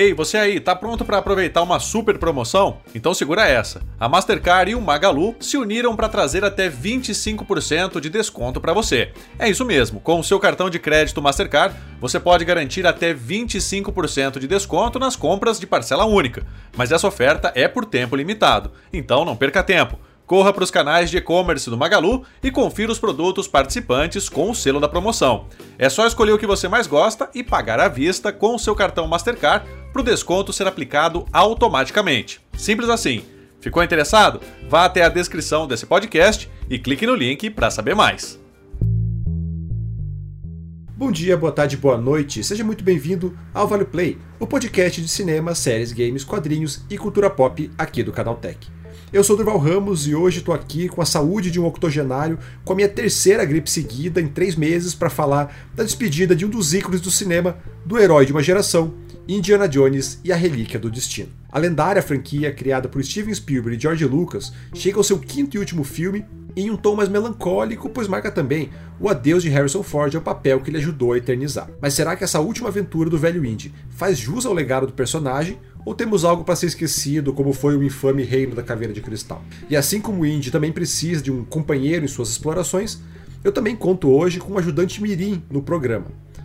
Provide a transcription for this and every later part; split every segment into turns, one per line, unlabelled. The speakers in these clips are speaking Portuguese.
Ei, você aí, tá pronto para aproveitar uma super promoção? Então segura essa. A Mastercard e o Magalu se uniram para trazer até 25% de desconto para você. É isso mesmo, com o seu cartão de crédito Mastercard, você pode garantir até 25% de desconto nas compras de parcela única. Mas essa oferta é por tempo limitado, então não perca tempo. Corra para os canais de e-commerce do Magalu e confira os produtos participantes com o selo da promoção. É só escolher o que você mais gosta e pagar à vista com o seu cartão Mastercard para o desconto ser aplicado automaticamente. Simples assim. Ficou interessado? Vá até a descrição desse podcast e clique no link para saber mais.
Bom dia, boa tarde, boa noite. Seja muito bem-vindo ao Vale Play, o podcast de cinema, séries, games, quadrinhos e cultura pop aqui do Canal Tech. Eu sou Durval Ramos e hoje estou aqui com a saúde de um octogenário, com a minha terceira gripe seguida em três meses para falar da despedida de um dos ícones do cinema, do herói de uma geração, Indiana Jones e a Relíquia do Destino. A lendária franquia, criada por Steven Spielberg e George Lucas, chega ao seu quinto e último filme em um tom mais melancólico, pois marca também o adeus de Harrison Ford ao papel que ele ajudou a eternizar. Mas será que essa última aventura do velho Indy faz jus ao legado do personagem ou temos algo para ser esquecido, como foi o infame Reino da Caveira de Cristal? E assim como o Indy também precisa de um companheiro em suas explorações, eu também conto hoje com um ajudante mirim no programa.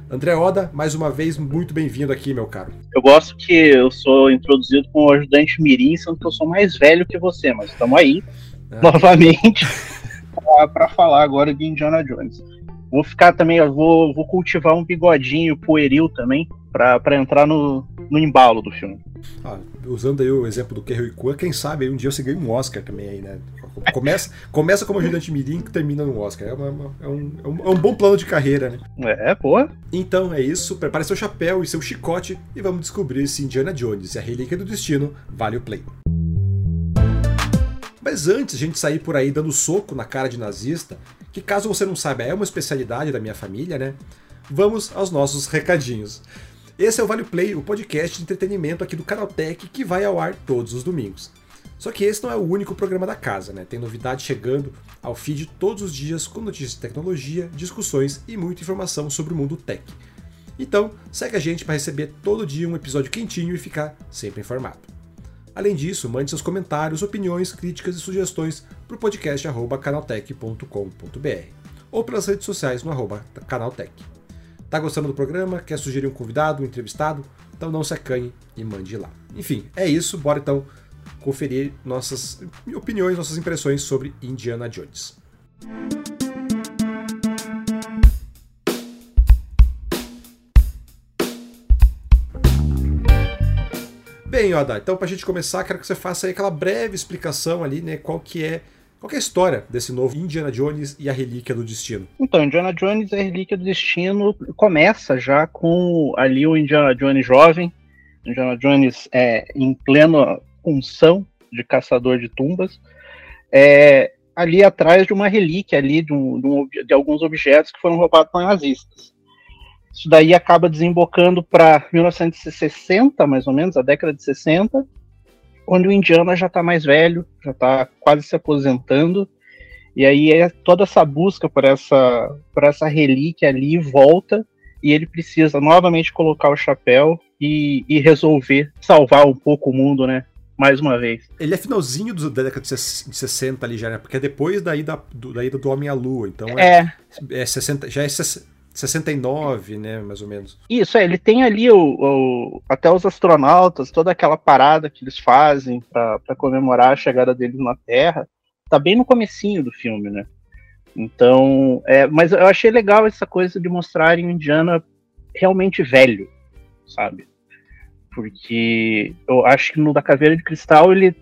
André Oda, mais uma vez, muito bem-vindo aqui, meu caro.
Eu gosto que eu sou introduzido como ajudante mirim, sendo que eu sou mais velho que você, mas estamos aí, é. novamente, para falar agora de Indiana Jones. Vou ficar também, vou, vou cultivar um bigodinho pueril também, para entrar no, no embalo do filme.
Ah, usando aí o exemplo do Kerry Kwan, quem sabe aí um dia você ganha um Oscar também aí, né? Começa, começa como ajudante mirim e termina no Oscar. É, uma, é, um, é, um, é um bom plano de carreira, né?
É, pô.
Então é isso, prepare seu chapéu e seu chicote e vamos descobrir se Indiana Jones e a Relíquia do Destino vale o play. Mas antes de a gente sair por aí dando soco na cara de nazista, que caso você não saiba é uma especialidade da minha família, né? Vamos aos nossos recadinhos. Esse é o Vale Play, o podcast de entretenimento aqui do Canaltech que vai ao ar todos os domingos. Só que esse não é o único programa da casa, né? Tem novidade chegando ao feed todos os dias com notícias de tecnologia, discussões e muita informação sobre o mundo tech. Então, segue a gente para receber todo dia um episódio quentinho e ficar sempre informado. Além disso, mande seus comentários, opiniões, críticas e sugestões para o podcast canaltech.com.br ou pelas redes sociais no canaltech. Tá gostando do programa? Quer sugerir um convidado, um entrevistado? Então não se acanhe e mande lá. Enfim, é isso. Bora então conferir nossas opiniões, nossas impressões sobre Indiana Jones. Bem, Oda, então para a gente começar, quero que você faça aí aquela breve explicação ali, né, qual que é qual é a história desse novo Indiana Jones e a Relíquia do Destino?
Então, Indiana Jones e a Relíquia do Destino começa já com ali o Indiana Jones jovem, Indiana Jones é, em plena função de caçador de tumbas, é, ali atrás de uma relíquia ali de, um, de, um, de alguns objetos que foram roubados por nazistas. Isso daí acaba desembocando para 1960, mais ou menos, a década de 60, onde o Indiana já está mais velho, já está quase se aposentando, e aí é toda essa busca por essa, por essa relíquia ali volta, e ele precisa novamente colocar o chapéu e, e resolver salvar um pouco o mundo, né? Mais uma vez.
Ele é finalzinho da década de 60 ali já, né? Porque é depois da ida do, da ida do Homem à Lua. Então é, é, é 60, já é 69, né, mais ou menos.
Isso, é, ele tem ali o, o, até os astronautas, toda aquela parada que eles fazem para comemorar a chegada deles na Terra, tá bem no comecinho do filme, né? Então, é, mas eu achei legal essa coisa de mostrarem o Indiana realmente velho, sabe? Porque eu acho que no da Caveira de Cristal ele,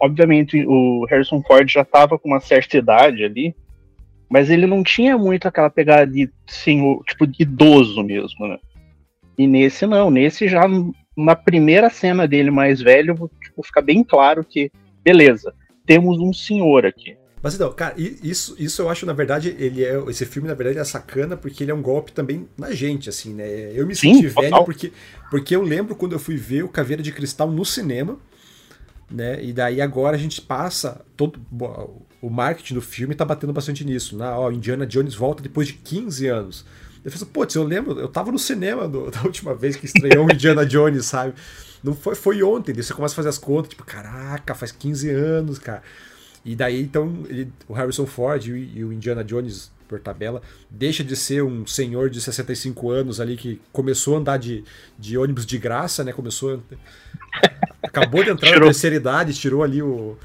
obviamente, o Harrison Ford já estava com uma certa idade ali, mas ele não tinha muito aquela pegada de senhor, tipo, de idoso mesmo, né? E nesse não, nesse já na primeira cena dele mais velho, tipo, fica bem claro que, beleza, temos um senhor aqui.
Mas então, cara, isso, isso eu acho, na verdade, ele é. Esse filme, na verdade, é sacana porque ele é um golpe também na gente, assim, né? Eu me Sim, senti velho porque, porque eu lembro quando eu fui ver o Caveira de Cristal no cinema, né? E daí agora a gente passa todo o marketing do filme tá batendo bastante nisso. Né? Ó, Indiana Jones volta depois de 15 anos. Eu falei, putz, eu lembro, eu tava no cinema do, da última vez que estreou o Indiana Jones, sabe? não foi, foi ontem. Daí você começa a fazer as contas, tipo, caraca, faz 15 anos, cara. E daí, então, ele, o Harrison Ford e, e o Indiana Jones, por tabela, deixa de ser um senhor de 65 anos ali que começou a andar de, de ônibus de graça, né? Começou. Acabou de entrar na terceira idade, tirou ali o,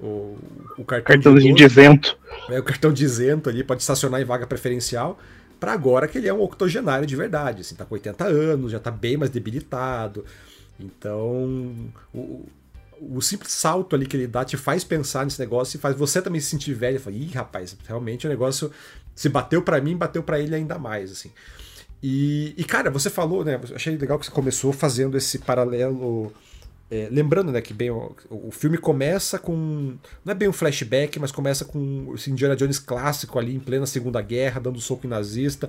o, o cartão
Cartãozinho de, de isento.
É, o cartão de isento ali, pode estacionar em vaga preferencial para agora que ele é um octogenário de verdade, assim, tá com 80 anos, já tá bem mais debilitado. Então, o, o simples salto ali que ele dá te faz pensar nesse negócio e faz você também se sentir velho. E fala, ih, rapaz, realmente o negócio se bateu para mim, bateu para ele ainda mais, assim. E, e, cara, você falou, né? Achei legal que você começou fazendo esse paralelo. É, lembrando, né, que bem o, o, filme começa com. Não é bem um flashback, mas começa com o Indiana Jones clássico ali em plena Segunda Guerra, dando soco em nazista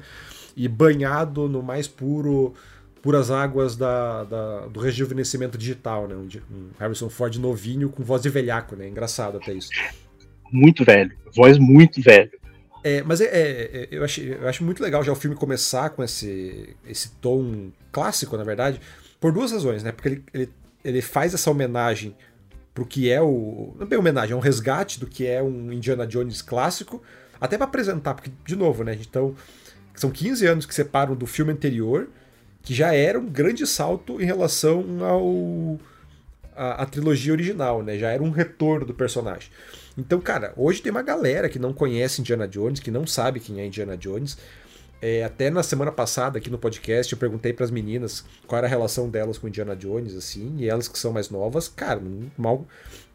e banhado no mais puro puras águas da, da, do rejuvenescimento digital, né? Um, um, Harrison Ford novinho com voz de velhaco, né? Engraçado até isso.
Muito velho, voz muito velho.
É, mas é, é, é, eu, acho, eu acho muito legal já o filme começar com esse, esse tom clássico, na verdade, por duas razões, né? Porque ele, ele, ele faz essa homenagem pro que é o. Não é bem homenagem, é um resgate do que é um Indiana Jones clássico, até para apresentar, porque, de novo, né? Então, são 15 anos que separam do filme anterior que já era um grande salto em relação ao a, a, trilogia original, né? Já era um retorno do personagem. Então, cara, hoje tem uma galera que não conhece Indiana Jones, que não sabe quem é Indiana Jones. É, até na semana passada aqui no podcast eu perguntei para as meninas qual era a relação delas com Indiana Jones, assim, e elas que são mais novas, cara, mal,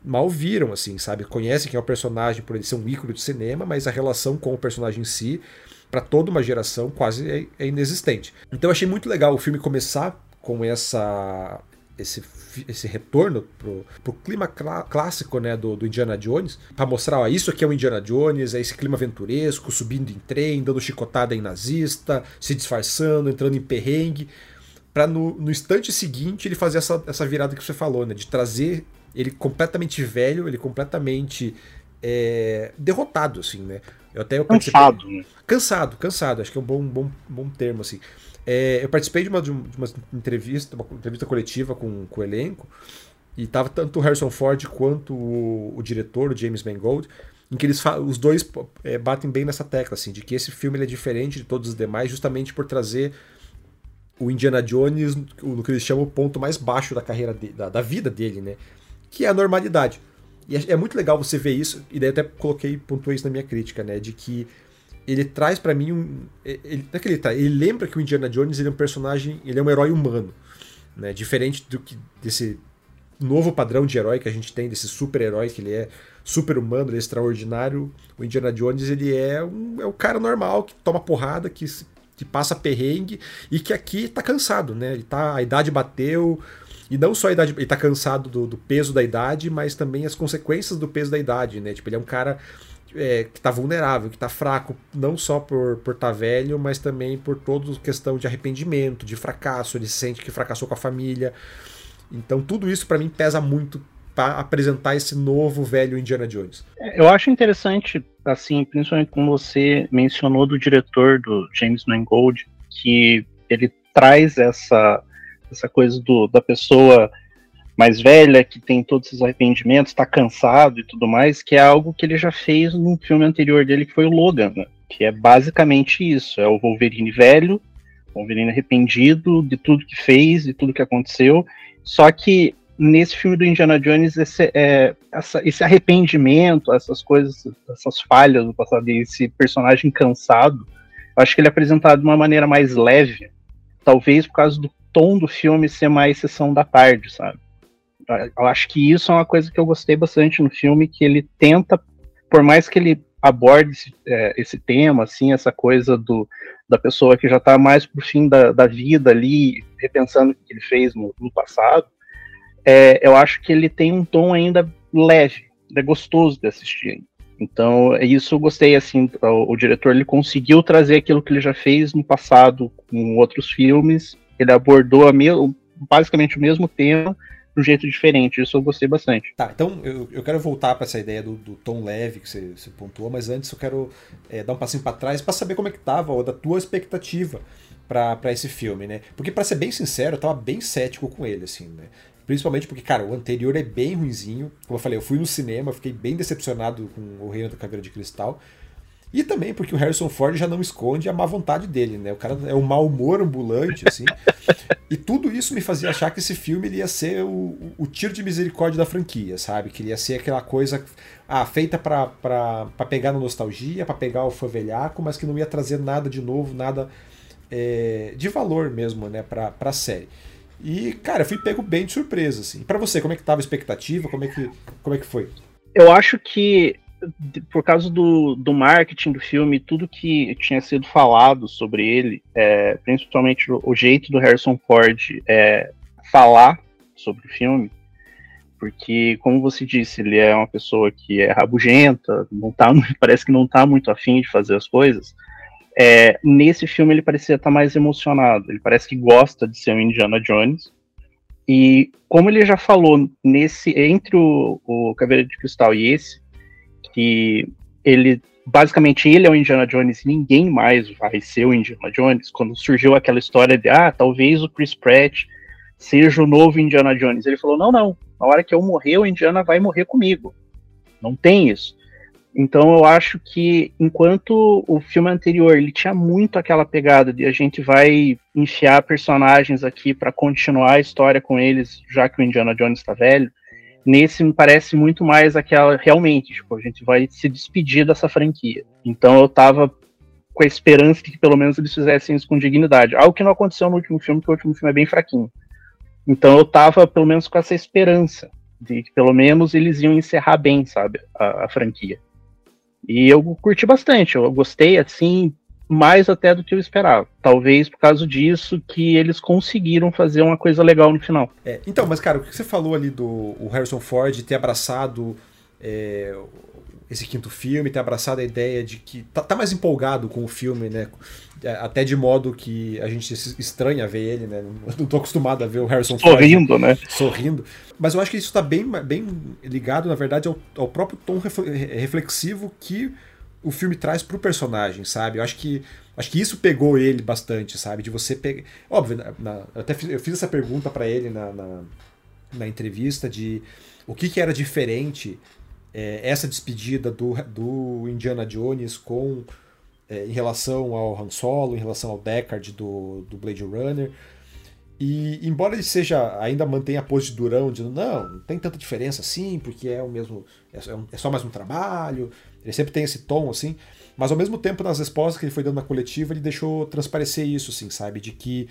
mal viram, assim, sabe? Conhecem quem é o personagem por ele ser um ícone de cinema, mas a relação com o personagem em si para toda uma geração quase é, é inexistente. Então eu achei muito legal o filme começar com essa esse, esse retorno pro, pro clima clá, clássico né, do, do Indiana Jones, para mostrar, ó, isso aqui é o Indiana Jones, é esse clima aventuresco, subindo em trem, dando chicotada em nazista, se disfarçando, entrando em perrengue, para no, no instante seguinte ele fazer essa, essa virada que você falou, né, de trazer ele completamente velho, ele completamente é, derrotado, assim, né? Eu até eu
cansado, né?
Cansado, cansado, acho que é um bom, bom, bom termo, assim. É, eu participei de uma, de uma entrevista, uma entrevista coletiva com, com o elenco, e tava tanto o Harrison Ford quanto o, o diretor, o James Mangold, em que eles os dois é, batem bem nessa tecla, assim, de que esse filme é diferente de todos os demais, justamente por trazer o Indiana Jones no que eles chamam o ponto mais baixo da carreira de, da, da vida dele, né? Que é a normalidade. E é, é muito legal você ver isso, e daí até coloquei, pontuei isso na minha crítica, né? De que ele traz para mim um. Ele, não é que ele, ele lembra que o Indiana Jones ele é um personagem, ele é um herói humano. Né? Diferente do que desse novo padrão de herói que a gente tem, desse super-herói que ele é super humano, ele é extraordinário. O Indiana Jones ele é um, é um cara normal que toma porrada, que, que passa perrengue e que aqui tá cansado, né? Ele tá, a idade bateu, e não só a idade, ele tá cansado do, do, peso da idade, mas também as consequências do peso da idade, né? Tipo, ele é um cara é, que tá vulnerável, que tá fraco, não só por por tá velho, mas também por toda questão de arrependimento, de fracasso, ele sente que fracassou com a família. Então tudo isso para mim pesa muito para apresentar esse novo velho Indiana Jones.
É, eu acho interessante, assim, principalmente como você mencionou do diretor do James Mangold, que ele traz essa essa coisa do, da pessoa mais velha, que tem todos esses arrependimentos, está cansado e tudo mais, que é algo que ele já fez no filme anterior dele, que foi o Logan, né? que é basicamente isso, é o Wolverine velho, Wolverine arrependido de tudo que fez, de tudo que aconteceu, só que nesse filme do Indiana Jones, esse, é, essa, esse arrependimento, essas coisas, essas falhas do passado, esse personagem cansado, eu acho que ele é apresentado de uma maneira mais leve, talvez por causa do tom do filme ser mais sessão da tarde, sabe? Eu acho que isso é uma coisa que eu gostei bastante no filme, que ele tenta, por mais que ele aborde esse, é, esse tema, assim, essa coisa do, da pessoa que já está mais pro fim da, da vida ali, repensando o que ele fez no, no passado, é, eu acho que ele tem um tom ainda leve, é gostoso de assistir. Então, é isso eu gostei, assim, o, o diretor ele conseguiu trazer aquilo que ele já fez no passado com outros filmes ele abordou me basicamente o mesmo tema de um jeito diferente. Isso eu gostei bastante.
Tá, então eu, eu quero voltar para essa ideia do, do, tom leve que você, você pontuou, mas antes eu quero é, dar um passinho para trás para saber como é que tava, ou da tua expectativa para esse filme, né? Porque para ser bem sincero, eu tava bem cético com ele, assim, né? Principalmente porque, cara, o anterior é bem ruinzinho. Como eu falei, eu fui no cinema, fiquei bem decepcionado com o Reino da Caveira de Cristal. E também porque o Harrison Ford já não esconde a má vontade dele, né? O cara é um mau humor ambulante, assim. e tudo isso me fazia achar que esse filme ia ser o, o tiro de misericórdia da franquia, sabe? Que ele ia ser aquela coisa ah, feita para pegar na nostalgia, para pegar o favelhaco, mas que não ia trazer nada de novo, nada é, de valor mesmo, né, pra, pra série. E, cara, eu fui pego bem de surpresa, assim. Para você, como é que tava a expectativa? Como é que, como é que foi?
Eu acho que por causa do, do marketing do filme, tudo que tinha sido falado sobre ele, é, principalmente o, o, jeito do Harrison Ford é, falar sobre o filme, porque, como você disse, ele é uma pessoa que é rabugenta, não tá, parece que não está muito afim de fazer as coisas. É, nesse filme ele parecia estar tá mais emocionado, ele parece que gosta de ser um Indiana Jones. E como ele já falou nesse entre o, o Caveira de Cristal e esse, que ele basicamente ele é o Indiana Jones e ninguém mais vai ser o Indiana Jones. Quando surgiu aquela história de ah, talvez o Chris Pratt seja o novo Indiana Jones, ele falou: não, não, na hora que eu morrer, o Indiana vai morrer comigo. Não tem isso. Então eu acho que enquanto o filme anterior ele tinha muito aquela pegada de a gente vai enfiar personagens aqui para continuar a história com eles, já que o Indiana Jones está velho, nesse me parece muito mais aquela realmente, tipo, a gente vai se despedir dessa franquia. Então eu tava com a esperança de que pelo menos eles fizessem isso com dignidade, algo que não aconteceu no último filme, porque o último filme é bem fraquinho. Então eu tava pelo menos com essa esperança de que pelo menos eles iam encerrar bem, sabe, a, a franquia. E eu curti bastante, eu gostei assim, mais até do que eu esperava. Talvez por causa disso que eles conseguiram fazer uma coisa legal no final.
É, então, mas cara, o que você falou ali do Harrison Ford ter abraçado é, esse quinto filme, ter abraçado a ideia de que tá, tá, mais empolgado com o filme, né? É, até de modo que a gente estranha ver ele, né? Não tô acostumado a ver o Harrison
sorrindo, Ford né?
sorrindo. Mas eu acho que isso está bem, bem ligado, na verdade, ao, ao próprio tom reflexivo que o filme traz pro personagem, sabe? Eu acho que acho que isso pegou ele bastante, sabe? De você pegar. Óbvio, na, na, eu até fiz, eu fiz essa pergunta para ele na, na, na, entrevista de o que, que era diferente é, essa despedida do, do Indiana Jones com é, em relação ao Han Solo, em relação ao Deckard do, do Blade Runner. E embora ele seja ainda mantenha a pose de durão, dizendo não, não tem tanta diferença assim, porque é o mesmo, é, é só mais um trabalho, ele sempre tem esse tom, assim, mas ao mesmo tempo, nas respostas que ele foi dando na coletiva, ele deixou transparecer isso, assim, sabe? De que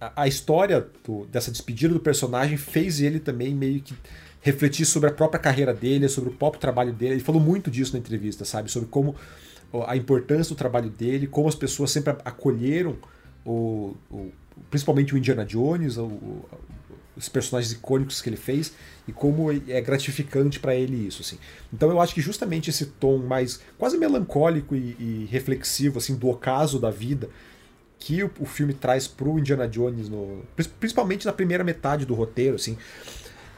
a, a história do, dessa despedida do personagem fez ele também meio que refletir sobre a própria carreira dele, sobre o próprio trabalho dele. Ele falou muito disso na entrevista, sabe? Sobre como a importância do trabalho dele, como as pessoas sempre acolheram o, o principalmente o Indiana Jones, o, os personagens icônicos que ele fez e como é gratificante para ele isso, assim. Então eu acho que justamente esse tom mais quase melancólico e, e reflexivo, assim, do ocaso da vida que o, o filme traz pro Indiana Jones, no, principalmente na primeira metade do roteiro, assim,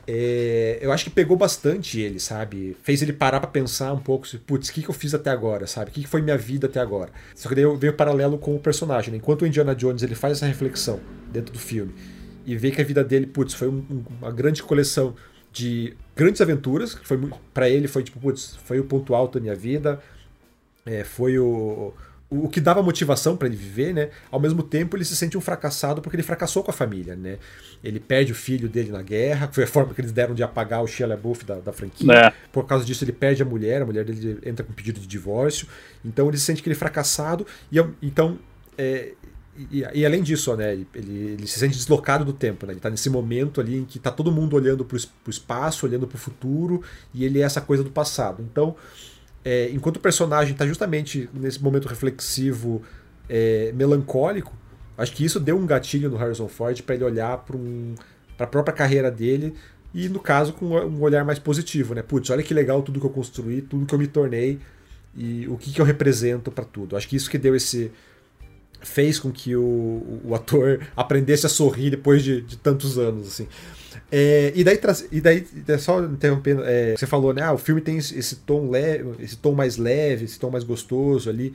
é, eu acho que pegou bastante ele, sabe? Fez ele parar para pensar um pouco, putz, o que, que eu fiz até agora, sabe? O que, que foi minha vida até agora? Só que daí veio paralelo com o personagem. Né? Enquanto o Indiana Jones ele faz essa reflexão dentro do filme e vê que a vida dele, putz, foi um, uma grande coleção de grandes aventuras, que foi para ele foi tipo, putz, foi o ponto alto da minha vida, é, foi o, o, que dava motivação para ele viver, né? Ao mesmo tempo, ele se sente um fracassado porque ele fracassou com a família, né? Ele perde o filho dele na guerra, que foi a forma que eles deram de apagar o Shia LaBeouf da, da franquia. É. Por causa disso, ele perde a mulher, a mulher dele entra com pedido de divórcio. Então, ele se sente que ele é fracassado e então é, e, e, além disso, né, ele, ele, se sente deslocado do tempo, né? Ele está nesse momento ali em que está todo mundo olhando para o espaço, olhando para o futuro, e ele é essa coisa do passado. Então, é, enquanto o personagem está justamente nesse momento reflexivo, é, melancólico, acho que isso deu um gatilho no Harrison Ford para ele olhar para um, a própria carreira dele e, no caso, com um olhar mais positivo, né? Putz, olha que legal tudo que eu construí, tudo que eu me tornei e o que, que eu represento para tudo. Acho que isso que deu esse fez com que o, o ator aprendesse a sorrir depois de, de tantos anos, assim. É, e daí, e daí é só interrompendo, é, você falou, né? Ah, o filme tem esse, tom leve, esse tom mais leve, esse tom mais gostoso ali.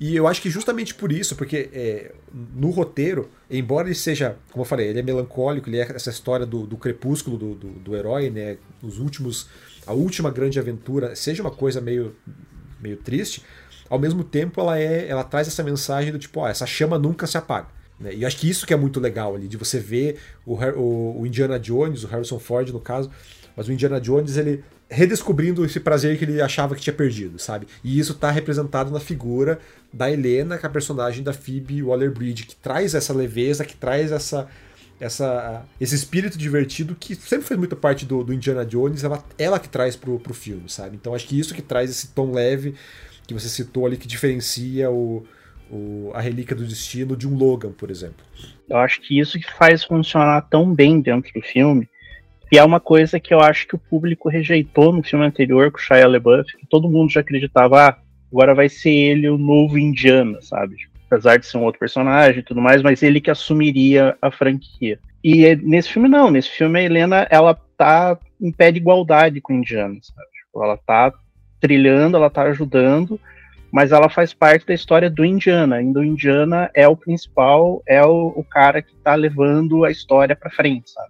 E eu acho que justamente por isso, porque é, no roteiro, embora ele seja, como eu falei, ele é melancólico, ele é essa história do, do crepúsculo do, do, do, herói, né? Os últimos, a última grande aventura, seja uma coisa meio, meio triste, ao mesmo tempo ela é, ela traz essa mensagem do tipo, ó, essa chama nunca se apaga. Né? E eu acho que isso que é muito legal ali, de você ver o, o, o Indiana Jones, o Harrison Ford no caso, mas o Indiana Jones ele redescobrindo esse prazer que ele achava que tinha perdido, sabe? E isso está representado na figura da Helena, que é a personagem da Phoebe Waller-Bridge, que traz essa leveza, que traz essa, essa, esse espírito divertido que sempre fez muita parte do, do Indiana Jones, ela, ela que traz pro, pro filme, sabe? Então acho que isso que traz esse tom leve que você citou ali, que diferencia o, o, a Relíquia do Destino de um Logan, por exemplo.
Eu acho que isso que faz funcionar tão bem dentro do filme e é uma coisa que eu acho que o público rejeitou no filme anterior com o Shia LaBeouf, que todo mundo já acreditava, ah, agora vai ser ele o novo Indiana, sabe? Apesar de ser um outro personagem e tudo mais, mas ele que assumiria a franquia. E é, nesse filme não, nesse filme a Helena, ela tá em pé de igualdade com o Indiana, sabe? Tipo, ela tá trilhando, ela tá ajudando, mas ela faz parte da história do Indiana. E o Indiana é o principal, é o, o cara que tá levando a história para frente, sabe?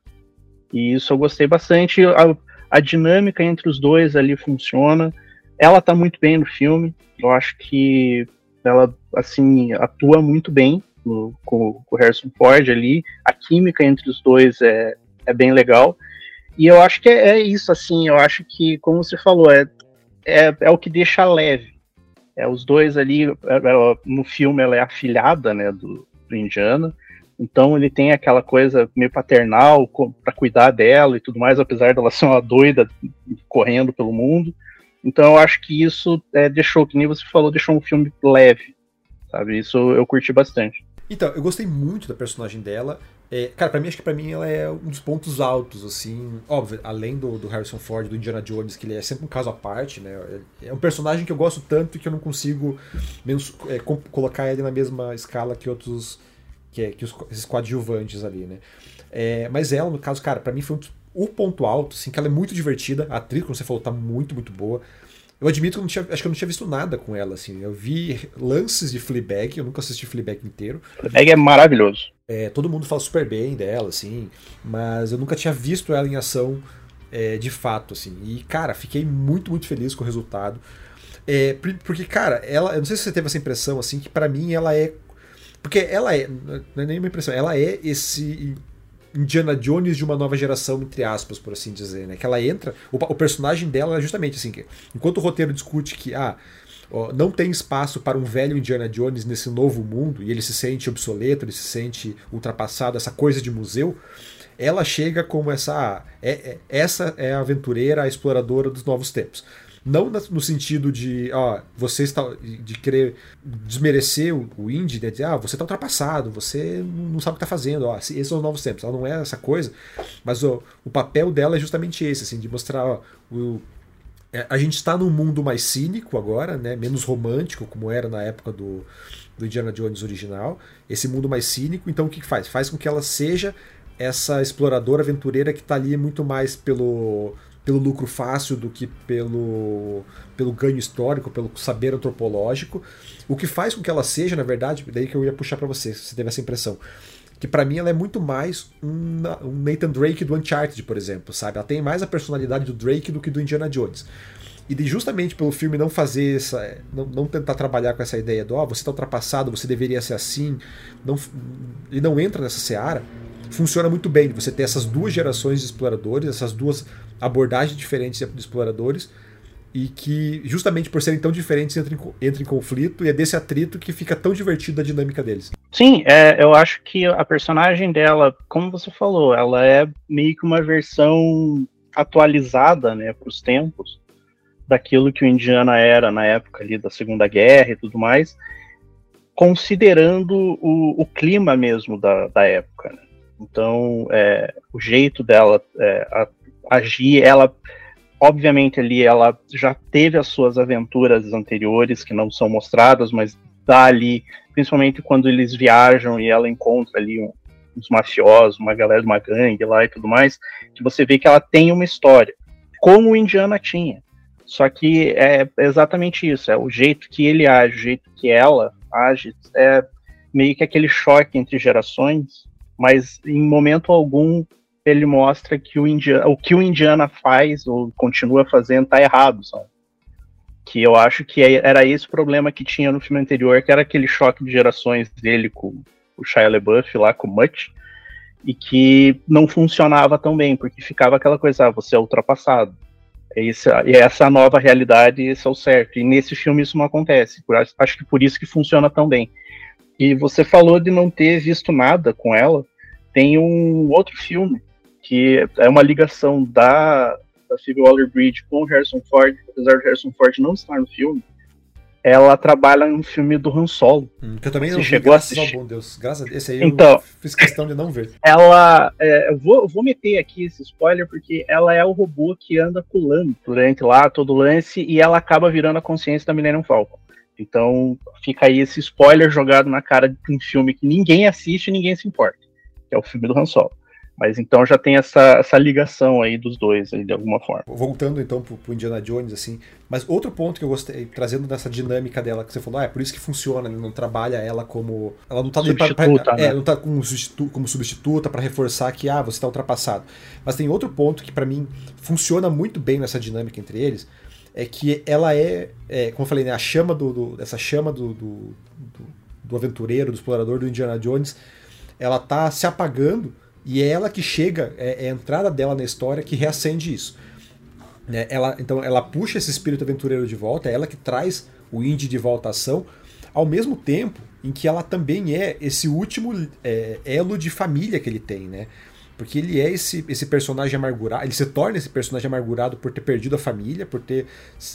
E isso eu gostei bastante. A, a dinâmica entre os dois ali funciona. Ela tá muito bem no filme. Eu acho que ela, assim, atua muito bem no, com, com o Harrison Ford ali. A química entre os dois é, é bem legal. E eu acho que é, é isso, assim. Eu acho que, como você falou, é, é, é o que deixa leve. É, os dois ali, é, é, no filme ela é afilhada, né, do, do Indiana. Então ele tem aquela coisa meio paternal para cuidar dela e tudo mais, apesar dela ser uma doida correndo pelo mundo. Então eu acho que isso é, deixou, que nem você falou, deixou um filme leve, sabe? Isso eu curti bastante.
Então, eu gostei muito da personagem dela. É, cara, pra mim, acho que pra mim ela é um dos pontos altos, assim. Óbvio, além do, do Harrison Ford, do Indiana Jones, que ele é sempre um caso à parte, né? É um personagem que eu gosto tanto que eu não consigo menos, é, colocar ele na mesma escala que outros que, é, que os, esses coadjuvantes ali, né? É, mas ela, no caso, cara, para mim foi um, o ponto alto, assim, que ela é muito divertida. A atriz, como você falou, tá muito, muito boa. Eu admito que eu não tinha, acho que eu não tinha visto nada com ela, assim. Eu vi lances de Fleabag, eu nunca assisti Fleabag inteiro.
Fleabag é maravilhoso.
É, todo mundo fala super bem dela, assim, mas eu nunca tinha visto ela em ação é, de fato, assim. E, cara, fiquei muito, muito feliz com o resultado. É, porque, cara, ela, eu não sei se você teve essa impressão, assim, que para mim ela é porque ela é, não é nenhuma impressão, ela é esse Indiana Jones de uma nova geração, entre aspas, por assim dizer, né? Que ela entra, o, o personagem dela é justamente assim, que, enquanto o roteiro discute que, ah, ó, não tem espaço para um velho Indiana Jones nesse novo mundo, e ele se sente obsoleto, ele se sente ultrapassado, essa coisa de museu, ela chega como essa, ah, é, é, essa é a aventureira, a exploradora dos novos tempos. Não no sentido de, ó, você está de querer desmerecer o, indie, né? Dizer, ah, você está ultrapassado, você não sabe o que está fazendo, ó, esses são os novos tempos. Ela não é essa coisa, mas ó, o papel dela é justamente esse, assim, de mostrar ó, o, é, a gente está num mundo mais cínico agora, né? Menos romântico, como era na época do, do Indiana Jones original. Esse mundo mais cínico, então o que faz? Faz com que ela seja essa exploradora aventureira que está ali muito mais pelo pelo lucro fácil do que pelo, pelo ganho histórico, pelo saber antropológico. O que faz com que ela seja, na verdade, daí que eu ia puxar para você, se você teve essa impressão. Que para mim ela é muito mais um, Nathan Drake do Uncharted, por exemplo, sabe? Ela tem mais a personalidade do Drake do que do Indiana Jones. E de, justamente pelo filme não fazer essa. Não, não tentar trabalhar com essa ideia do ó, oh, você está ultrapassado, você deveria ser assim. Não, ele não entra nessa seara. Funciona muito bem você ter essas duas gerações de exploradores, essas duas abordagens diferentes de exploradores e que, justamente por serem tão diferentes, entram em, em conflito e é desse atrito que fica tão divertido a dinâmica deles.
Sim, é, eu acho que a personagem dela, como você falou, ela é meio que uma versão atualizada né, para os tempos daquilo que o Indiana era na época ali da Segunda Guerra e tudo mais, considerando o, o clima mesmo da, da época. Né? Então, é, o jeito dela é, agir, ela obviamente ali ela já teve as suas aventuras anteriores que não são mostradas, mas dá ali, principalmente quando eles viajam e ela encontra ali um, uns mafiosos, uma galera de uma gangue lá e tudo mais, que você vê que ela tem uma história, como o Indiana tinha. Só que é exatamente isso, é o jeito que ele age, o jeito que ela age, é meio que aquele choque entre gerações, mas em momento algum ele mostra que o, Indiana, o que o Indiana faz ou continua fazendo tá errado, sabe? Que eu acho que é, era esse o problema que tinha no filme anterior, que era aquele choque de gerações dele com o Shia LaBeouf lá, com o Mutt, e que não funcionava tão bem, porque ficava aquela coisa, ah, você é ultrapassado. Esse, e essa é a nova realidade, esse é o certo. E nesse filme isso não acontece. Acho que por isso que funciona tão bem. E você falou de não ter visto nada com ela. Tem um outro filme que é uma ligação da, da Phoebe Waller-Bridge com o Harrison Ford, apesar do Harrison Ford não estar no filme, ela trabalha no filme do Han Solo.
Hum, que eu também não vi,
chegou a
graças ao
assistir?
bom Deus. Graças a Deus. Esse aí
Então-
eu fiz questão de não ver.
Ela, é, eu, vou, eu vou meter aqui esse spoiler porque ela é o robô que anda pulando durante lá todo o lance e ela acaba virando a consciência da Millennium Falcon. Então fica aí esse spoiler jogado na cara de um filme que ninguém assiste e ninguém se importa, que é o filme do Han Solo. Mas então já tem essa, essa ligação aí dos dois, aí, de alguma forma.
Voltando então pro, pro Indiana Jones, assim. Mas outro ponto que eu gostei, trazendo nessa dinâmica dela, que você falou, ah, é por isso que funciona, ele não trabalha ela como. Ela não tá pra- pra-
Substituta,
é,
né?
não tá como, substitu, como substituta para reforçar que, ah, você tá ultrapassado. Mas tem outro ponto que pra mim funciona muito bem nessa dinâmica entre eles, é que ela é, é, como eu falei, né, a chama do, do- essa chama do, do, do- do aventureiro, do explorador do Indiana Jones, ela tá se apagando e é ela que chega, é, é a entrada dela na história que reacende isso. Né? Ela, então ela puxa esse espírito aventureiro de volta, é ela que traz o Indy de volta à ação, ao mesmo tempo em que ela também é esse último é, elo de família que ele tem, né? Porque ele é esse, esse personagem amargurado, ele se torna esse personagem amargurado por ter perdido a família, por ter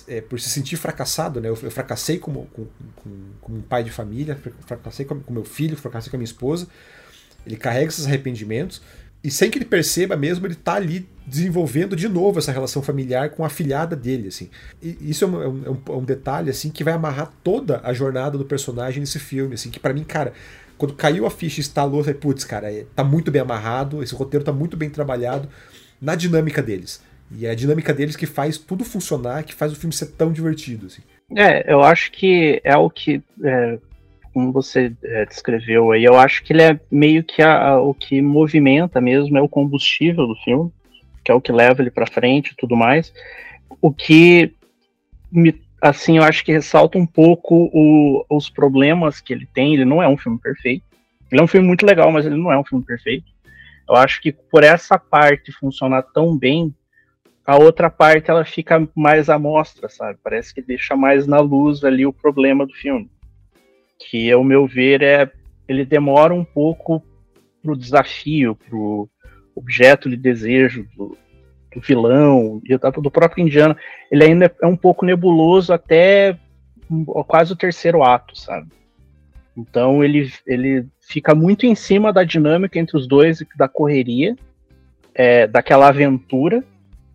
é, por se sentir fracassado, né? Eu, eu fracassei como, com, com, como um pai de família, fracassei com, com meu filho, fracassei com a minha esposa. Ele carrega esses arrependimentos e sem que ele perceba mesmo, ele tá ali desenvolvendo de novo essa relação familiar com a filhada dele, assim. E isso é um, é um- é um detalhe, assim, que vai amarrar toda a jornada do personagem nesse filme, assim, que pra mim, cara, quando caiu a ficha e instalou, eu falei, putz, cara, é- tá muito bem amarrado, esse roteiro tá muito bem trabalhado na dinâmica deles. E é a dinâmica deles que faz tudo funcionar, que faz o filme ser tão divertido, assim.
É, eu acho que é o que, é, como você é, descreveu aí, eu acho que ele é meio que a- a- o que movimenta mesmo, é o combustível do filme, que é o que leva ele pra frente e tudo mais. O que, me, assim, eu acho que ressalta um pouco o- os problemas que ele tem. Ele não é um filme perfeito. Ele é um filme muito legal, mas ele não é um filme perfeito. Eu acho que por essa parte funcionar tão bem, a outra parte ela fica mais à mostra, sabe? Parece que deixa mais na luz ali o problema do filme. Que, ao meu ver, é ele demora um pouco pro desafio, pro objeto de desejo do, do vilão do próprio Indiana. Ele ainda é um pouco nebuloso até um- quase o terceiro ato, sabe? Então ele, ele fica muito em cima da dinâmica entre os dois, da correria, é, daquela aventura,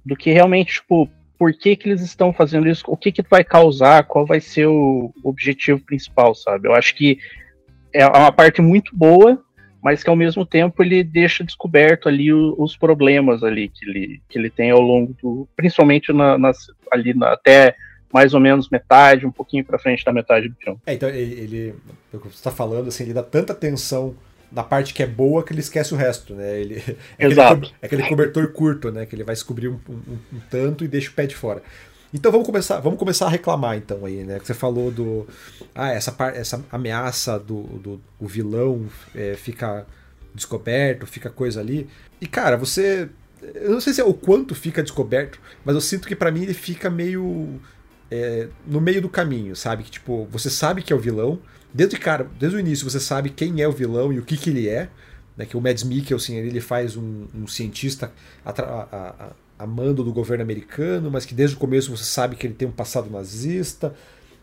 do que realmente, tipo, por que, que eles estão fazendo isso, o que, que vai causar, qual vai ser o objetivo principal, sabe? Eu acho que é uma parte muito boa, mas que ao mesmo tempo ele deixa descoberto ali os problemas ali que ele, que ele tem ao longo do. Principalmente na, nas- ali na- até mais ou menos metade, um pouquinho pra frente da metade do filme.
É, então ele, ele você está falando, assim, ele dá tanta atenção na parte que é boa que ele esquece o resto, né? Ele, é, aquele,
Exato.
co- é aquele cobertor curto, né? Que ele vai descobrir um, um- um tanto e deixa o pé de fora. Então vamos começar, vamos começar a reclamar então aí, né? Que você falou do ah essa par- essa ameaça do, do o vilão é, fica descoberto, fica coisa ali. E cara, você eu não sei se é o quanto fica descoberto, mas eu sinto que pra mim ele fica meio é, no meio do caminho, sabe? Que tipo, você sabe que é o vilão, desde cara, desde o início você sabe quem é o vilão e o que que ele é, né? Que o Mads Mikkelsen ele faz um, um cientista a, a, a mando do governo americano, mas que desde o começo você sabe que ele tem um passado nazista.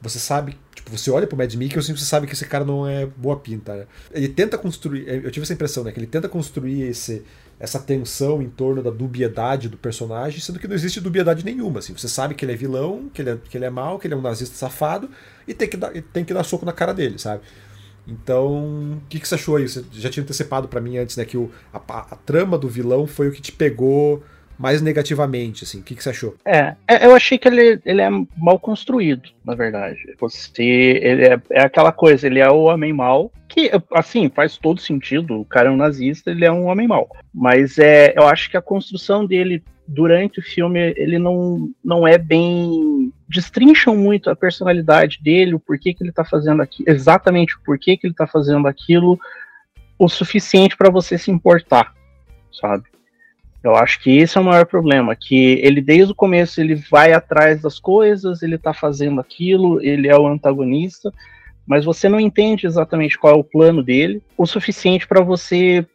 Você sabe, tipo, você olha pro Mads Mikkelsen e você sabe que esse cara não é boa pinta. Né? Ele tenta construir, eu tive essa impressão, né? Que ele tenta construir esse, essa tensão em torno da dubiedade do personagem, sendo que não existe dubiedade nenhuma. Assim. Você sabe que ele é vilão, que ele é, que ele é mau, que ele é um nazista safado, e tem que dar, tem que dar soco na cara dele, sabe? Então, o que, que você achou aí? Você já tinha antecipado para mim antes, né, que o, a, a, trama do vilão foi o que te pegou mais negativamente, assim. O que, que você achou?
É, é, eu achei que ele, ele é mal construído, na verdade. Você, ele é, é aquela coisa, ele é o homem mal, que, assim, faz todo sentido. O cara é um nazista, ele é um homem mal. Mas é, eu acho que a construção dele durante o filme, ele não, não é bem. destrincham muito a personalidade dele, o porquê que ele tá fazendo aquilo, exatamente o porquê que ele tá fazendo aquilo, o suficiente para você se importar, sabe? Eu acho que esse é o maior problema, que ele desde o começo ele vai atrás das coisas, ele tá fazendo aquilo, ele é o antagonista, mas você não entende exatamente qual é o plano dele, o suficiente para você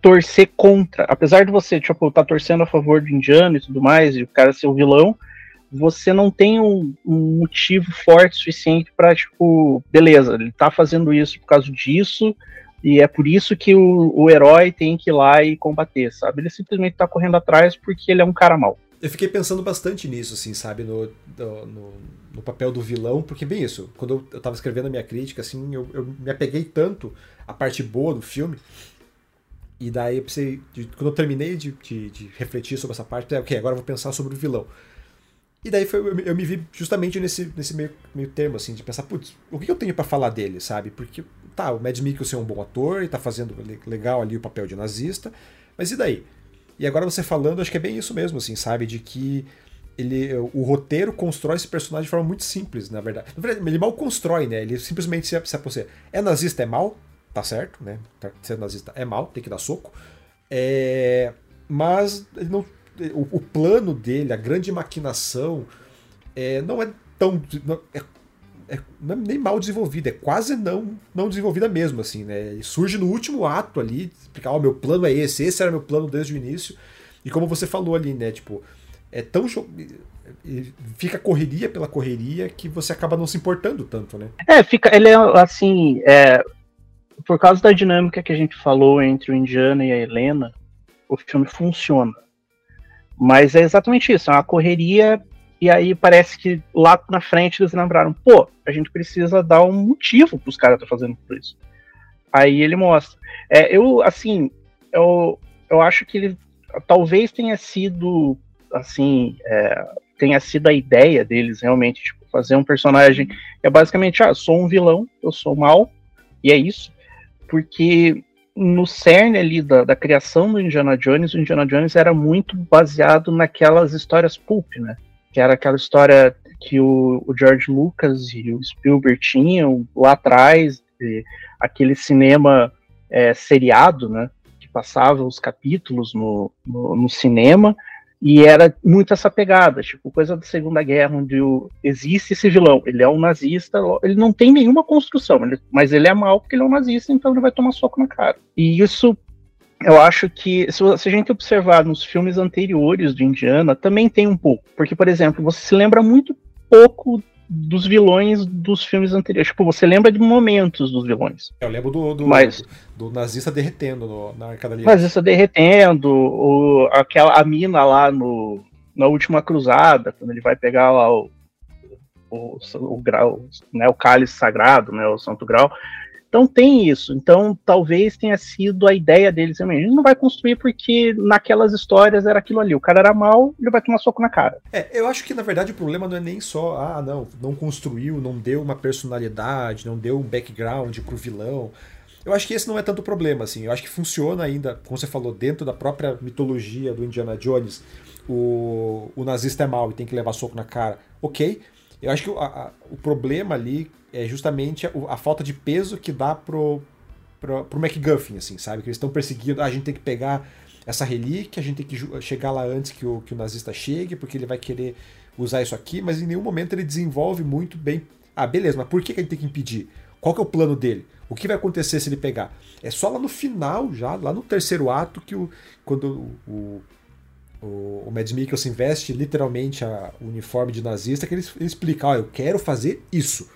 torcer contra. Apesar de você, tipo, tá torcendo a favor do indiano e tudo mais, e o cara ser o vilão, você não tem um, um motivo forte suficiente para tipo, beleza, ele tá fazendo isso por causa disso, e é por isso que o, o herói tem que ir lá e combater, sabe? Ele simplesmente tá correndo atrás porque ele é um cara mau.
Eu fiquei pensando bastante nisso, assim, sabe? No, no, no, papel do vilão, porque, bem isso, quando eu, tava escrevendo a minha crítica, assim, eu, eu me apeguei tanto à parte boa do filme, e daí eu pensei, quando eu terminei de, de, de, refletir sobre essa parte, pensei, ok, agora eu vou pensar sobre o vilão. E daí foi, eu, eu me vi justamente nesse, nesse meio, meio termo, assim, de pensar, putz, o que eu tenho para falar dele, sabe? Porque tá, o Mads Mikkelsen é um bom ator e tá fazendo legal ali o papel de nazista, mas e daí? E agora você falando, acho que é bem isso mesmo, assim, sabe? De que ele, o roteiro constrói esse personagem de forma muito simples, na verdade. Na verdade, ele mal constrói, né? Ele simplesmente se, se apossea. É nazista, é mal, tá certo, né? Tá, ser nazista é mal, tem que dar soco. É, mas ele não, o, o, plano dele, a grande maquinação, é, não é tão. É é, é nem mal desenvolvida, é quase não, não desenvolvida mesmo, assim, né? E surge no último ato ali, explicar, ó, oh, meu plano é esse, esse era meu plano desde o início. E como você falou ali, né, tipo, é tão fica correria pela correria que você acaba não se importando tanto, né?
É, fica, ele é assim, é, por causa da dinâmica que a gente falou entre o Indiana e a Helena, o filme funciona. Mas é exatamente isso, é uma correria e aí parece que lá na frente eles lembraram, pô, a gente precisa dar um motivo para os caras tá fazendo isso. Aí ele mostra. É, eu, assim, eu, eu acho que ele talvez tenha sido, assim, é, tenha sido a ideia deles realmente, tipo, fazer um personagem que é basicamente, ah, sou um vilão, eu sou mal, e é isso. Porque no cerne ali da, da criação do Indiana Jones, o Indiana Jones era muito baseado naquelas histórias pulp, né? Que era aquela história que o, o George Lucas e o Spielberg tinham lá atrás, aquele cinema é, seriado, né, que passava os capítulos no, no, no, cinema, e era muito essa pegada, tipo, coisa da Segunda Guerra, onde o, existe esse vilão, ele é um nazista, ele não tem nenhuma construção, ele, mas ele é mal porque ele é um nazista, então ele vai tomar soco na cara. E isso eu acho que, se, a gente observar nos filmes anteriores do Indiana, também tem um pouco. Porque, por exemplo, você se lembra muito pouco dos vilões dos filmes anteriores. Tipo, você lembra de momentos dos vilões.
Eu lembro do, do, Mas, do, do nazista derretendo no, na Arcada
Nazista derretendo, o, aquela, a mina lá no, na última cruzada, quando ele vai pegar lá o, o, o grau, né, o cálice sagrado, né, o santo grau. Então tem isso. Então talvez tenha sido a ideia deles também. A gente não vai construir porque naquelas histórias era aquilo ali. O cara era mal, ele vai tomar soco na cara.
É, eu acho que na verdade o problema não é nem só, ah, não, não construiu, não deu uma personalidade, não deu um background pro vilão. Eu acho que esse não é tanto problema, assim. Eu acho que funciona ainda, como você falou, dentro da própria mitologia do Indiana Jones. O, o nazista é mal e tem que levar soco na cara. Ok. Eu acho que a, a, o problema ali é justamente a, a, falta de peso que dá pro, pro, pro MacGuffin, assim, sabe? Que eles estão perseguindo, ah, a gente tem que pegar essa relíquia, a gente tem que chegar lá antes que o, que o nazista chegue, porque ele vai querer usar isso aqui, mas em nenhum momento ele desenvolve muito bem. Ah, beleza, mas por que, que gente tem que impedir? Qual que é o plano dele? O que vai acontecer se ele pegar? É só lá no final, já, lá no terceiro ato, que o, quando o, o, o Mads Mikkelsen veste literalmente a, o uniforme de nazista, que ele, ele explica, ó, oh, eu quero fazer isso.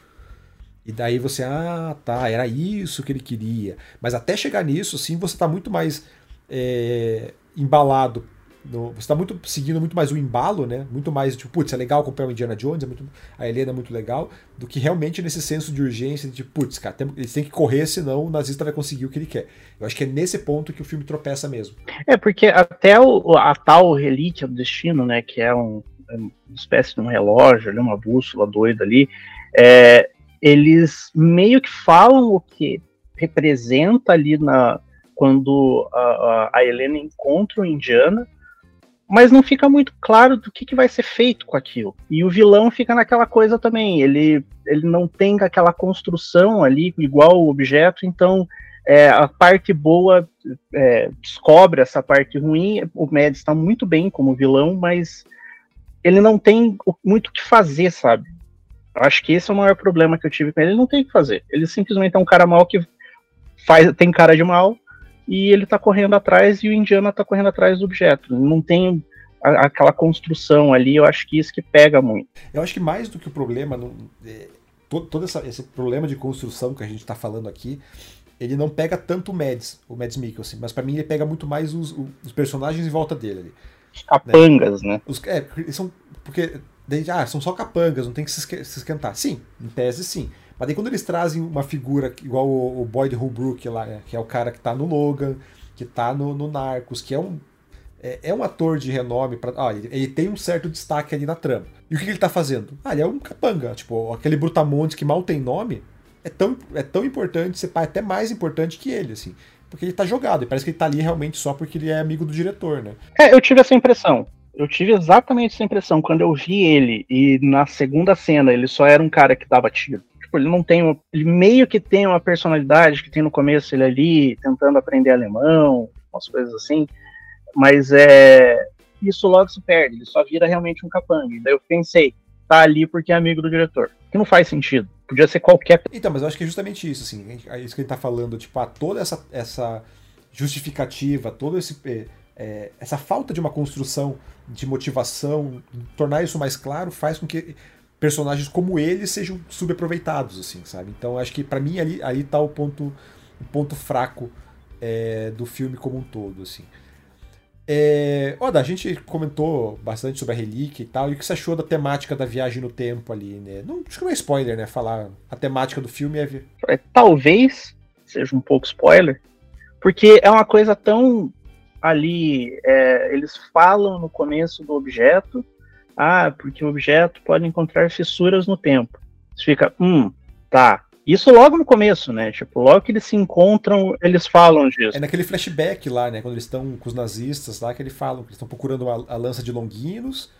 E daí você, ah, tá, era isso que ele queria. Mas até chegar nisso, sim, você está muito mais é, embalado no, você está muito seguindo muito mais o embalo, né? Muito mais, tipo, putz, é legal comprar o Indiana Jones, é muito, a Helena é muito legal, do que realmente nesse senso de urgência de, putz, cara, tem, eles têm que correr, senão o nazista vai conseguir o que ele quer. Eu acho que é nesse ponto que o filme tropeça mesmo.
É, porque até o, a tal relíquia do destino, né, que é um, é uma espécie de um relógio, uma bússola doida ali, é, eles meio que falam o que representa ali na quando a, a Helena encontra o Indiana, mas não fica muito claro do que, que vai ser feito com aquilo. E o vilão fica naquela coisa também, ele, ele não tem aquela construção ali igual o objeto, então é, a parte boa é, descobre essa parte ruim. O Mads está muito bem como vilão, mas ele não tem muito o que fazer, sabe? Acho que esse é o maior problema que eu tive com ele. Ele não tem o que fazer. Ele simplesmente é um cara mal que faz, tem cara de mal e ele tá correndo atrás e o Indiana tá correndo atrás do objeto. Não tem a, aquela construção ali, eu acho que isso que pega muito.
Eu acho que mais do que o problema, é, todo, todo essa, esse problema de construção que a gente tá falando aqui, ele não pega tanto o Mads, o Mads Mikkelsen, mas para mim ele pega muito mais os, os, personagens em volta dele ali.
Os capangas, né? né?
Os, é, são, porque ah, são só capangas, não tem que se esquentar. Sim, em tese sim. Mas daí quando eles trazem uma figura igual o, o Boyd Holbrook lá, né, que é o cara que tá no Logan, que tá no, no Narcos, que é um, é, é um ator de renome, pra, ah, ele, tem um certo destaque ali na trama. E o que, ele tá fazendo? Ah, ele é um capanga, tipo, aquele Brutamontes que mal tem nome, é tão, é tão importante, ser pai até mais importante que ele, assim. Porque ele tá jogado, e parece que ele tá ali realmente só porque ele é amigo do diretor, né?
É, eu tive essa impressão. Eu tive exatamente essa impressão quando eu vi ele e na segunda cena ele só era um cara que dava tiro tipo, ele não tem. Uma, ele meio que tem uma personalidade que tem no começo ele ali, tentando aprender alemão, umas coisas assim. Mas é. Isso logo se perde, ele só vira realmente um capanga. Daí eu pensei, tá ali porque é amigo do diretor. Que não faz sentido. Podia ser qualquer.
Então, mas eu acho que é justamente isso, assim. É isso que ele tá falando, tipo, ah, toda essa, essa justificativa, todo esse. É, é essa falta de uma construção de motivação, tornar isso mais claro, faz com que personagens como ele sejam subaproveitados, assim, sabe? Então acho que para mim ali, ali tá o ponto, o ponto fraco é, do filme como um todo, assim. É, Oda, a gente comentou bastante sobre a relíquia e tal, e o que você achou da temática da viagem no tempo ali, né? Não, acho que não é spoiler, né? Falar a temática do filme é...
é talvez seja um pouco spoiler, porque é uma coisa tão ali, é, eles falam no começo do objeto, ah, porque o objeto pode encontrar fissuras no tempo. Você fica, hum, tá. Isso logo no começo, né? Tipo, logo que eles se encontram, eles falam disso.
É naquele flashback lá, né? Quando eles estão com os nazistas lá, que eles falam que eles estão procurando a, a, lança de Longinos,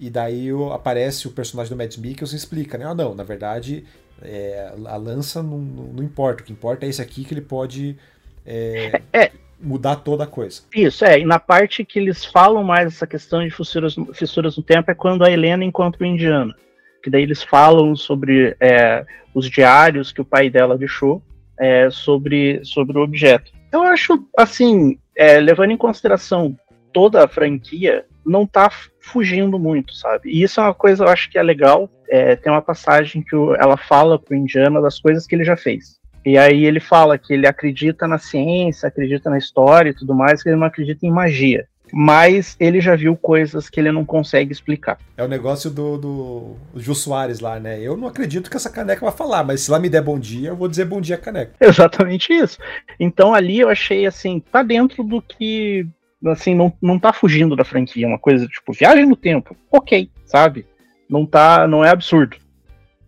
e daí aparece o personagem do Mads Mikkelsen e explica, né? Ah, não, na verdade, é, a lança não, não, não, importa. O que importa é esse aqui que ele pode. É, é, mudar toda a coisa.
Isso, é. E na parte que eles falam mais essa questão de fissuras, fissuras no tempo é quando a Helena encontra o indiano. Que daí eles falam sobre é, os diários que o pai dela deixou é, sobre, sobre o objeto. Eu acho, assim, é, levando em consideração toda a franquia, não tá fugindo muito, sabe? E isso é uma coisa eu acho que é legal. É, tem uma passagem que ela fala pro indiano das coisas que ele já fez. E aí ele fala que ele acredita na ciência, acredita na história e tudo mais, que ele não acredita em magia. Mas ele já viu coisas que ele não consegue explicar.
É o negócio do, do Jô Soares lá, né? Eu não acredito que essa caneca vai falar, mas se ela me der bom dia, eu vou dizer bom dia caneca.
Exatamente isso. Então ali eu achei assim, tá dentro do que. Assim, não, não tá fugindo da franquia. Uma coisa tipo, viagem no tempo. Ok, sabe? Não tá. Não é absurdo.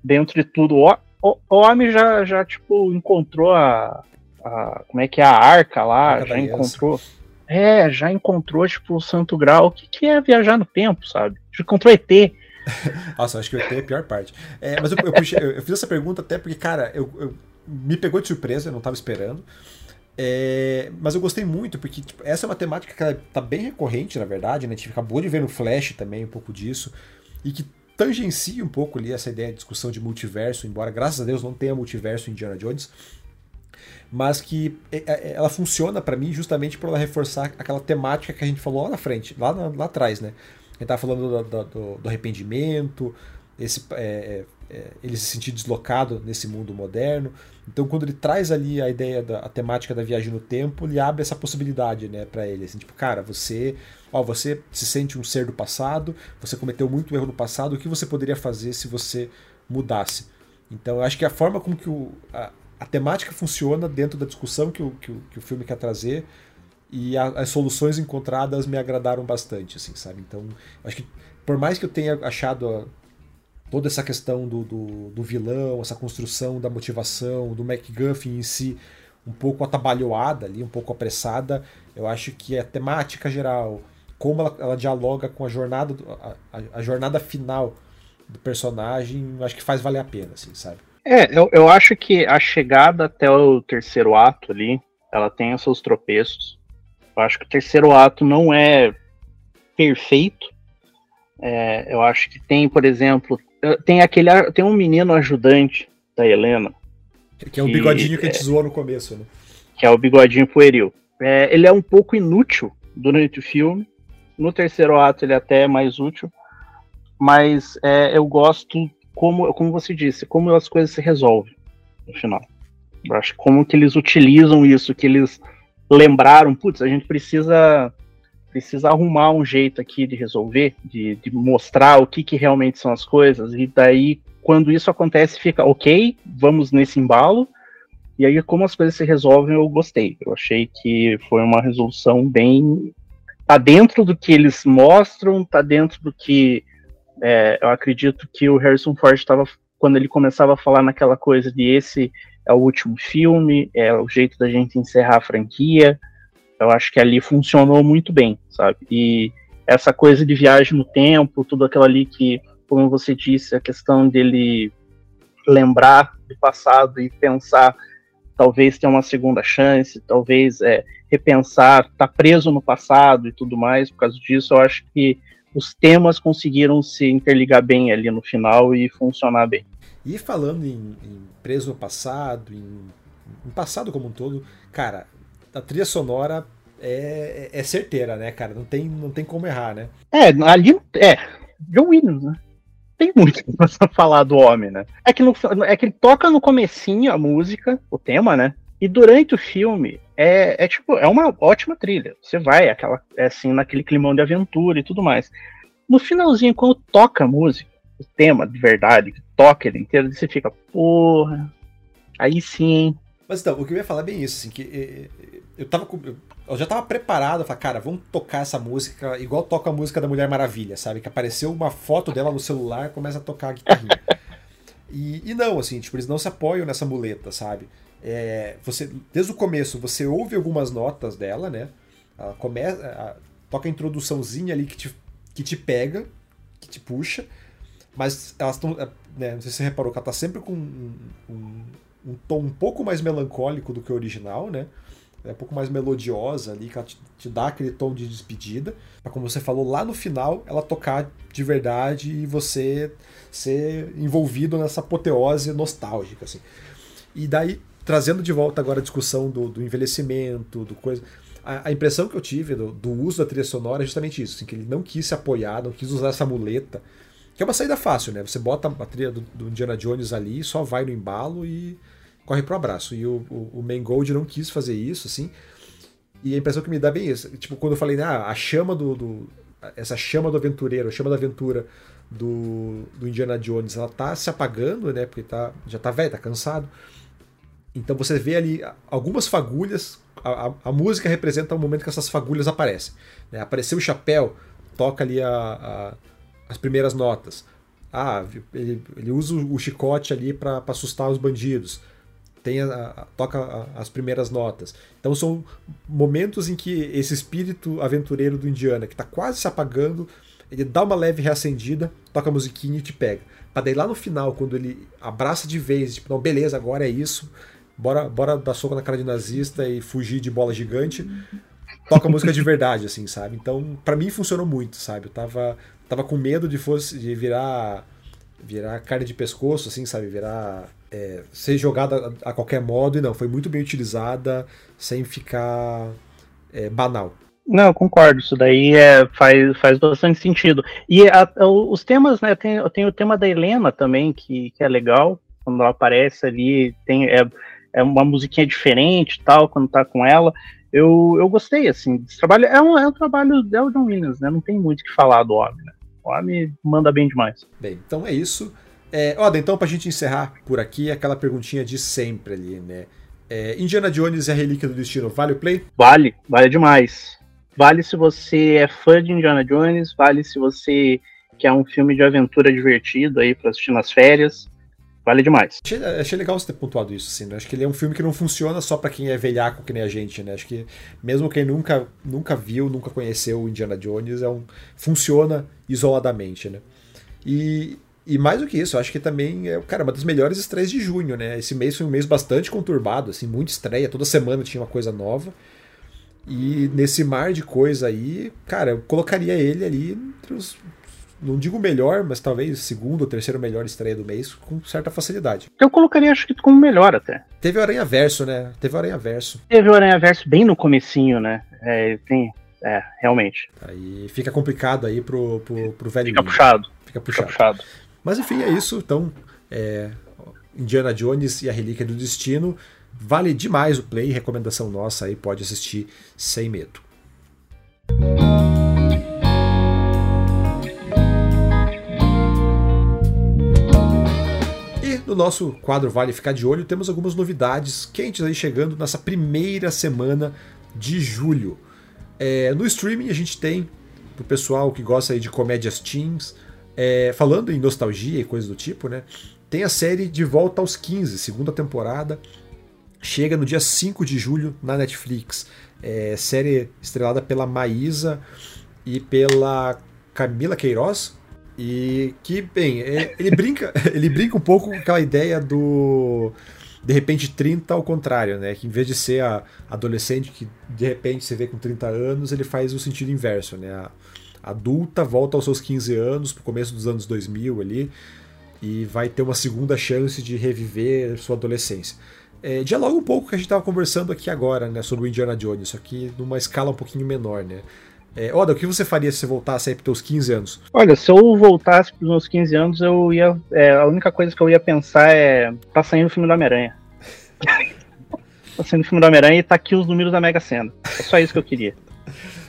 Dentro de tudo, ó, o, homem já, já, tipo, encontrou a, a. Como é que é a arca lá? Arca já encontrou. É, já encontrou, tipo, o Santo Grau. O que, que é viajar no tempo, sabe? Já encontrou ET.
Nossa, acho que o ET é a pior parte. É, mas eu, eu, puxei, eu, eu, fiz essa pergunta até porque, cara, eu, me pegou de surpresa, eu não estava esperando. É, mas eu gostei muito, porque tipo, essa é uma temática que ela tá bem recorrente, na verdade, né? A gente acabou de ver no Flash também um pouco disso. E que tangencia um pouco ali essa ideia de discussão de multiverso, embora graças a Deus não tenha multiverso em Indiana Jones, mas que é, é, ela funciona para mim justamente para ela reforçar aquela temática que a gente falou lá na frente, lá, lá atrás, né? A gente tava falando do, do, do arrependimento, esse, é, é, é, ele se sentir deslocado nesse mundo moderno. Então, quando ele traz ali a ideia da a temática da viagem no tempo, ele abre essa possibilidade, né, para ele, assim, tipo, cara, você, ó, você se sente um ser do passado, você cometeu muito erro no passado, o que você poderia fazer se você mudasse? Então, eu acho que a forma como que o, a, a temática funciona dentro da discussão que o, que o, que o filme quer trazer e a, as soluções encontradas me agradaram bastante, assim, sabe? Então, acho que por mais que eu tenha achado toda essa questão do, do, do, vilão, essa construção da motivação, do MacGuffin em si, um pouco atabalhoada ali, um pouco apressada. Eu acho que a temática geral, como ela, ela dialoga com a jornada, a, a, jornada final do personagem, acho que faz valer a pena, assim, sabe?
É, eu, eu acho que a chegada até o terceiro ato ali, ela tem os seus tropeços. Eu acho que o terceiro ato não é perfeito. É, eu acho que tem, por exemplo, tem aquele tem um menino ajudante da Helena.
Que é o bigodinho que a gente é, zoou no começo, né?
Que é o bigodinho pueril. É, ele é um pouco inútil durante o filme. No terceiro ato ele é até é mais útil. Mas é, eu gosto, como, como você disse, como as coisas se resolvem no final. Eu acho como que eles utilizam isso, que eles lembraram, putz, a gente precisa precisa arrumar um jeito aqui de resolver, de, de mostrar o que, que realmente são as coisas, e daí, quando isso acontece, fica ok, vamos nesse embalo, e aí, como as coisas se resolvem, eu gostei. Eu achei que foi uma resolução bem. Tá dentro do que eles mostram, tá dentro do que. É, eu acredito que o Harrison Ford estava. Quando ele começava a falar naquela coisa de esse é o último filme, é o jeito da gente encerrar a franquia. Eu acho que ali funcionou muito bem, sabe? E essa coisa de viagem no tempo, tudo aquilo ali que, como você disse, a questão dele lembrar do passado e pensar talvez ter uma segunda chance, talvez é, repensar, tá preso no passado e tudo mais, por causa disso, eu acho que os temas conseguiram se interligar bem ali no final e funcionar bem.
E falando em, em preso no passado, em, em passado como um todo, cara, a trilha sonora é, é, certeira, né, cara? Não tem, não tem como errar, né?
É, ali. É, John Williams, né? Tem muito pra falar do homem, né? É que, no, é que ele toca no comecinho a música, o tema, né? E durante o filme é, é tipo, é uma ótima trilha. Você vai, aquela, é assim, naquele climão de aventura e tudo mais. No finalzinho, quando toca a música, o tema de verdade, que toca ele inteiro, você fica, porra, aí sim,
Mas então, o que eu ia falar é bem isso, assim, que eu tava eu já tava preparado, eu falei, cara, vamos tocar essa música igual toca a música da Mulher Maravilha, sabe? Que apareceu uma foto dela no celular começa a tocar a guitarrinha. e, e não, assim, tipo, eles não se apoiam nessa muleta, sabe? É, você, desde o começo, você ouve algumas notas dela, né? Ela começa, a, toca a introduçãozinha ali que te, que te pega, que te puxa, mas elas estão, é, né, não sei se você reparou que ela tá sempre com um, um, um tom um pouco mais melancólico do que o original, né? é um pouco mais melodiosa ali, que ela te, te dá aquele tom de despedida, para como você falou lá no final, ela tocar de verdade e você ser envolvido nessa apoteose nostálgica, assim. E daí, trazendo de volta agora a discussão do, do envelhecimento, do coisa. A, a, impressão que eu tive do, do, uso da trilha sonora é justamente isso, assim, que ele não quis se apoiar, não quis usar essa muleta, que é uma saída fácil, né? Você bota a trilha do, do Indiana Jones ali, só vai no embalo e corre pro abraço. E o, o, o Mangold não quis fazer isso, assim. E a impressão que me dá bem isso. Tipo, quando eu falei, ah, a chama do, do. essa chama do aventureiro, a chama da aventura do, do Indiana Jones, ela tá se apagando, né? Porque tá, já tá velho, tá cansado. Então você vê ali algumas fagulhas. A, a, a música representa o momento que essas fagulhas aparecem. Né? Apareceu o chapéu, toca ali a, a, as primeiras notas. Ah, ele, ele usa o chicote ali para assustar os bandidos tem a, a, toca a, as primeiras notas. Então são momentos em que esse espírito aventureiro do Indiana, que está quase se apagando, ele dá uma leve reacendida, toca a musiquinha e te pega. Pra daí lá no final, quando ele abraça de vez, tipo, não, beleza, agora é isso, bora, bora dar soco na cara de nazista e fugir de bola gigante, toca música de verdade, assim, sabe? Então, para mim funcionou muito, sabe? Eu tava, tava com medo de fosse de virar virar carne de pescoço, assim, sabe? Virar é, ser jogada a, qualquer modo, e não, foi muito bem utilizada, sem ficar é, banal.
Não, concordo. Isso daí é, faz, faz bastante sentido. E a, os temas, né? Tem, tem o tema da Helena também, que, que é legal. Quando ela aparece ali, tem, é, é uma musiquinha diferente tal, quando tá com ela. Eu, eu gostei, assim, desse trabalho. É um, é um trabalho do John Williams, né? Não tem muito o que falar do homem, né? Homem manda bem demais.
Bem, então é isso. É, Oda, então pra gente encerrar por aqui, aquela perguntinha de sempre ali, né? É, Indiana Jones e a Relíquia do Destino, vale o play?
Vale, vale demais. Vale se você é fã de Indiana Jones, vale se você quer um filme de aventura divertido aí para assistir nas férias. Vale demais.
Achei, achei, legal você ter pontuado isso, assim, né? Acho que ele é um filme que não funciona só para quem é velhaco que nem a gente, né? Acho que mesmo quem nunca, nunca viu, nunca conheceu o Indiana Jones, é um, funciona isoladamente, né? E, e mais do que isso, acho que também é, cara, uma das melhores estreias de junho, né? Esse mês foi um mês bastante conturbado, assim, muita estreia, toda semana tinha uma coisa nova. E nesse mar de coisa aí, cara, eu colocaria ele ali entre os. Não digo melhor, mas talvez segundo ou terceiro melhor estreia do mês, com certa facilidade.
Eu colocaria, acho que como melhor até.
Teve o Aranha Verso, né? Teve o Aranha Verso.
Teve o Aranha Verso bem no comecinho, né? É, tem. É, realmente.
Aí fica complicado aí pro, pro, pro velho.
Fica puxado.
Fica puxado. Fica puxado. Mas enfim, é isso. Então, é, Indiana Jones e a Relíquia do Destino. Vale demais o play, recomendação nossa aí, pode assistir sem medo. No nosso quadro Vale Ficar de Olho, temos algumas novidades quentes aí chegando nessa primeira semana de julho. É, no streaming a gente tem, pro pessoal que gosta aí de comédias teens, é, falando em nostalgia e coisas do tipo, né? Tem a série De Volta aos 15, segunda temporada, chega no dia 5 de julho na Netflix. É, série estrelada pela Maísa e pela Camila Queiroz. E que, bem, é, ele brinca, ele brinca um pouco com aquela ideia do de repente 30 ao contrário, né? Que em vez de ser a adolescente que de repente você vê com 30 anos, ele faz o sentido inverso, né? A adulta volta aos seus 15 anos, pro começo dos anos 2000 ali, e vai ter uma segunda chance de reviver sua adolescência é, dialoga um pouco com o que a gente estava conversando aqui agora, né, sobre o Indiana Jones, só que numa escala um pouquinho menor, né. É, Oda, o que você faria se você voltasse aí para os 15 anos?
Olha, se eu voltasse para os meus 15 anos, eu ia. É, a única coisa que eu ia pensar é. Tá saindo o filme do Homem-Aranha. tá saindo o filme do Homem-Aranha e tá aqui os números da Mega Sena. É só isso que eu queria.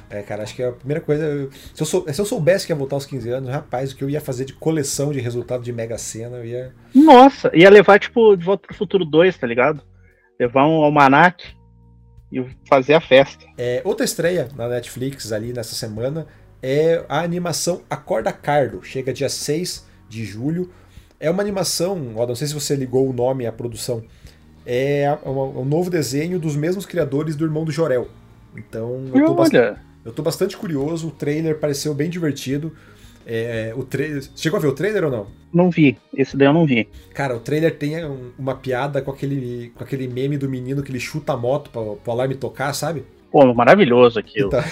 É, cara, acho que a primeira coisa. Se eu, sou, se eu soubesse que ia voltar aos 15 anos, rapaz, o que eu ia fazer de coleção de resultado de Mega Sena, eu ia.
Nossa, ia levar, tipo, de volta pro futuro 2, tá ligado? Levar um almanac e fazer a festa.
É, outra estreia na Netflix ali nessa semana é a animação Acorda Cardo. Chega dia 6 de julho. É uma animação, ó, não sei se você ligou o nome à produção. É um, um novo desenho dos mesmos criadores do Irmão do Jorel. Então, eu tô eu tô bastante curioso, o trailer pareceu bem divertido. É, o trailer. Chegou a ver o trailer ou não?
Não vi, esse daí eu não vi.
Cara, o trailer tem uma piada com aquele, com aquele meme do menino que ele chuta a moto pra, pro alarme tocar, sabe?
Pô, maravilhoso aquilo. Então,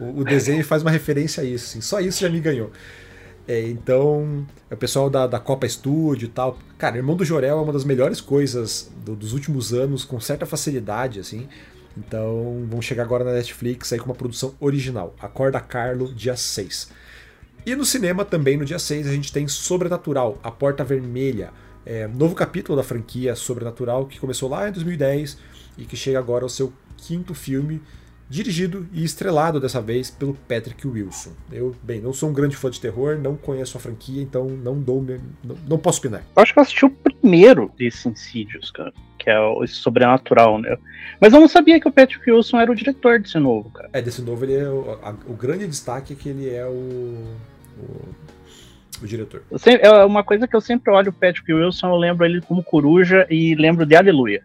o, o, desenho faz uma referência a isso, assim, só isso já me ganhou. É, então, é o pessoal da, da Copa Studio e tal. Cara, Irmão do Jorel é uma das melhores coisas do, dos últimos anos, com certa facilidade, assim. Então vão chegar agora na Netflix aí com uma produção original. Acorda Carlo, dia 6. E no cinema também, no dia 6, a gente tem Sobrenatural, A Porta Vermelha. É, novo capítulo da franquia Sobrenatural que começou lá em 2010 e que chega agora ao seu quinto filme dirigido e estrelado dessa vez pelo Patrick Wilson. Eu, bem, não sou um grande fã de terror, não conheço a franquia, então não dou, não, não posso opinar.
Eu acho que eu assisti o primeiro desses Insidious, cara, que é o sobrenatural, né? Mas eu não sabia que o Patrick Wilson era o diretor desse novo, cara.
É, desse novo ele é o, a, o grande destaque é que ele é o, o o diretor.
Sempre, é uma coisa que eu sempre olho o Patrick Wilson, eu lembro ele como coruja e lembro de Aleluia.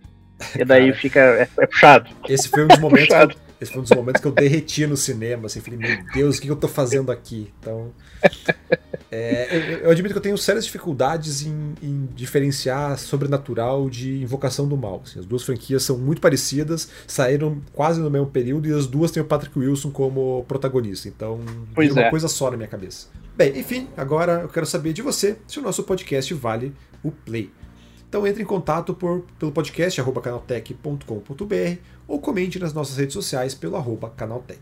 E daí fica. É, é, puxado.
Esse foi um dos momentos. que, esse foi um dos momentos que eu derreti no cinema, assim, falei, meu Deus, o que eu tô fazendo aqui? Então. É, eu, admito que eu tenho sérias dificuldades em, em, diferenciar sobrenatural de invocação do mal. Assim, as duas franquias são muito parecidas, saíram quase no mesmo período e as duas têm o Patrick Wilson como protagonista. Então,
pois
uma
é.
coisa só na minha cabeça. Bem, enfim, agora eu quero saber de você se o nosso podcast vale o play. Então entre em contato por, pelo podcast canaltech.com.br ou comente nas nossas redes sociais pelo arroba canaltech.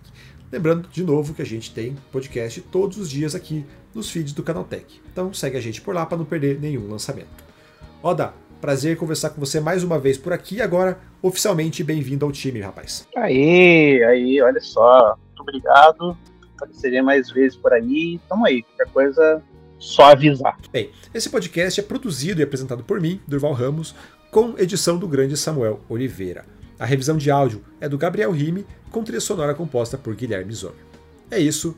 Lembrando de novo que a gente tem podcast todos os dias aqui nos feeds do Canaltech. Então segue a gente por lá para não perder nenhum lançamento. Oda, prazer conversar com você mais uma vez por aqui. Agora, oficialmente, bem-vindo ao time, rapaz.
Aí, aí, olha só. Muito obrigado. Apareceria mais vezes por aí. Tamo aí. Qualquer coisa, só avisar.
Bem, esse podcast é produzido e apresentado por mim, Durval Ramos, com edição do grande Samuel Oliveira. A revisão de áudio é do Gabriel Rime, com trilha sonora composta por Guilherme Zomer. É isso,